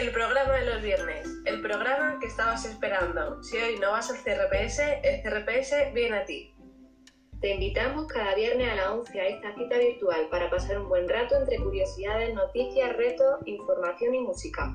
El programa de los viernes, el programa que estabas esperando. Si hoy no vas al CRPS, el CRPS viene a ti. Te invitamos cada viernes a las 11 a esta cita virtual para pasar un buen rato entre curiosidades, noticias, retos, información y música.